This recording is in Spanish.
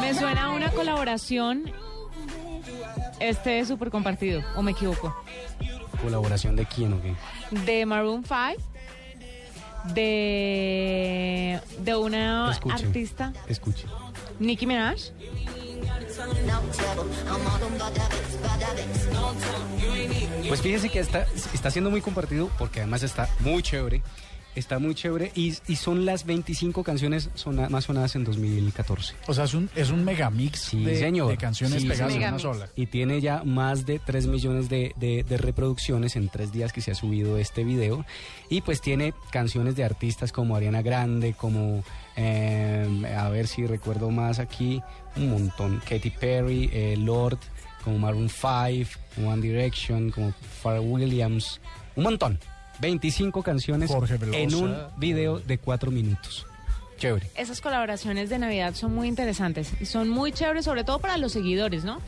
Me suena a una colaboración. Este es súper compartido, o me equivoco. ¿Colaboración de quién o qué? De Maroon 5 de, de una artista. Escuche. Nicki Minaj. Pues fíjese que está, está siendo muy compartido porque además está muy chévere. Está muy chévere y, y son las 25 canciones sona- más sonadas en 2014. O sea, es un, es un megamix Sí, de, señor. de canciones Sí, pegadas en una sola. Y tiene ya más de 3 millones de, de- de reproducciones en tres días que se ha subido este video. Y pues tiene canciones de artistas como Ariana Grande, como, eh, a ver si recuerdo más aquí, un montón. Katy Perry, eh, Lord, como Maroon 5, como One Direction, como Pharrell Williams, un montón. 25 canciones en un video de 4 minutos. Chévere. Esas colaboraciones de Navidad son muy interesantes y son muy chéveres, sobre todo para los seguidores, ¿no?